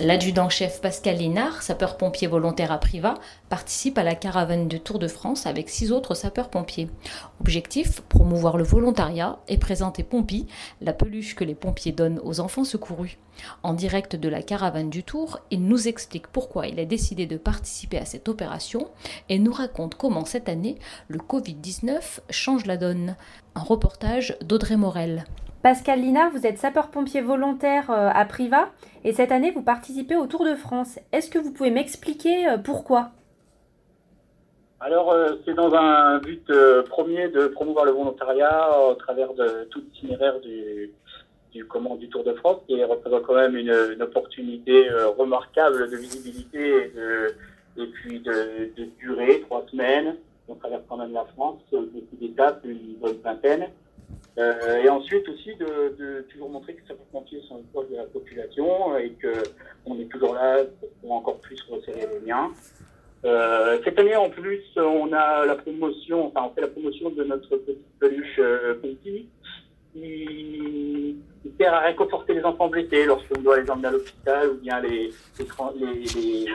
L'adjudant-chef Pascal Linard, sapeur-pompier volontaire à Privas, participe à la caravane de Tour de France avec six autres sapeurs-pompiers. Objectif promouvoir le volontariat et présenter Pompi, la peluche que les pompiers donnent aux enfants secourus. En direct de la caravane du Tour, il nous explique pourquoi il a décidé de participer à cette opération et nous raconte comment cette année le Covid-19 change la donne. Un reportage d'Audrey Morel. Pascal Linard, vous êtes sapeur-pompier volontaire euh, à Privas et cette année vous participez au Tour de France. Est-ce que vous pouvez m'expliquer euh, pourquoi? Alors euh, c'est dans un but premier de promouvoir le volontariat au travers de tout l'itinéraire du, du, du Tour de France qui représente quand même une, opportunité remarquable de visibilité et, et puis de, de, durée, trois semaines. On traverse quand même la France, beaucoup d'étapes, une bonne vingtaine. Euh, et ensuite aussi de, de toujours montrer que les sapeurs-pompiers sont une proche de la population et que on est toujours là pour encore plus resserrer les liens. Euh, cette année en plus, on a la promotion, enfin on fait la promotion de notre petite peluche euh, qui, qui sert à réconforter les enfants blessés lorsqu'on doit les emmener à l'hôpital ou bien les les, les,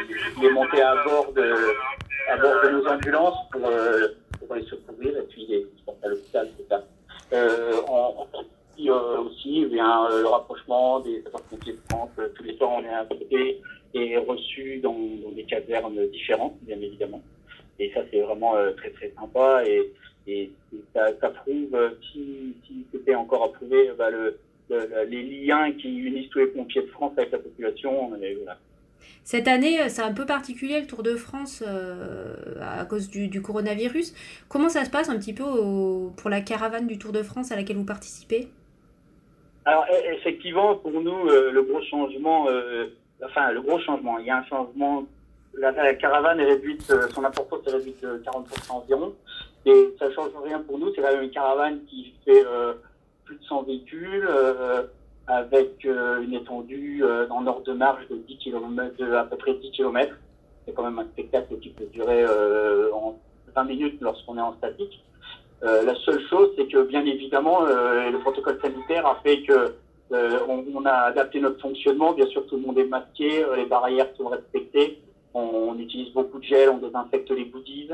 les, monter à bord de à bord de nos ambulances pour, euh, pour les secourir et puis les transporter à l'hôpital, etc. Euh, on, euh, euh, le rapprochement des sapeurs-pompiers de France. Tous les soirs, on est invité et reçu dans, des casernes différentes, bien évidemment. Et ça, c'est vraiment très très sympa et, ça, prouve, si, c'était encore à bah, le, les liens qui unissent tous les pompiers de France avec la population. Cette année, euh, c'est un peu particulier le Tour de France euh, à cause du, coronavirus. Comment ça se passe un petit peu pour la caravane du Tour de France à laquelle vous participez? Alors e, effectivement, pour nous, euh, le gros changement, enfin le gros changement, il y a un changement. La, caravane est réduite, son importance est réduite de 40% environ, et ça ne change rien pour nous. C'est quand même une caravane qui fait plus de 100 véhicules avec euh, une étendue euh, en ordre de marge de 10 km, de à peu près 10 km. C'est quand même un spectacle qui peut durer euh, en 20 minutes lorsqu'on est en statique. La seule chose, c'est que bien évidemment, le protocole sanitaire a fait que on, on, a adapté notre fonctionnement. Bien sûr, tout le monde est masqué, les barrières sont respectées. On, utilise beaucoup de gel, on désinfecte les goodies.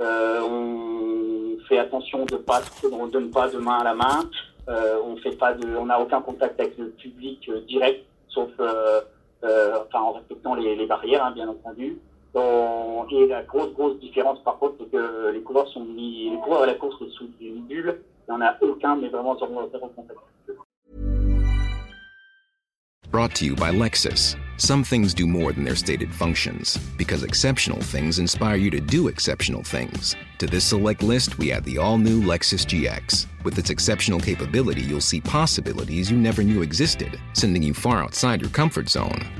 on fait attention de, pas, de ne pas de main à la main. Euh, on fait pas de, on n'a aucun contact avec le public euh, direct, sauf euh, enfin en respectant les, barrières, hein, bien entendu. Et la grosse grosse différence par contre, c'est que les coureurs sont mis, les coureurs à la course bulle. Il n'y en a aucun, mais vraiment zéro contact. Brought to you by Lexus. Some things do more than their stated functions, because exceptional things inspire you to do exceptional things. To this select list, we add the all new Lexus GX. With its exceptional capability, you'll see possibilities you never knew existed, sending you far outside your comfort zone.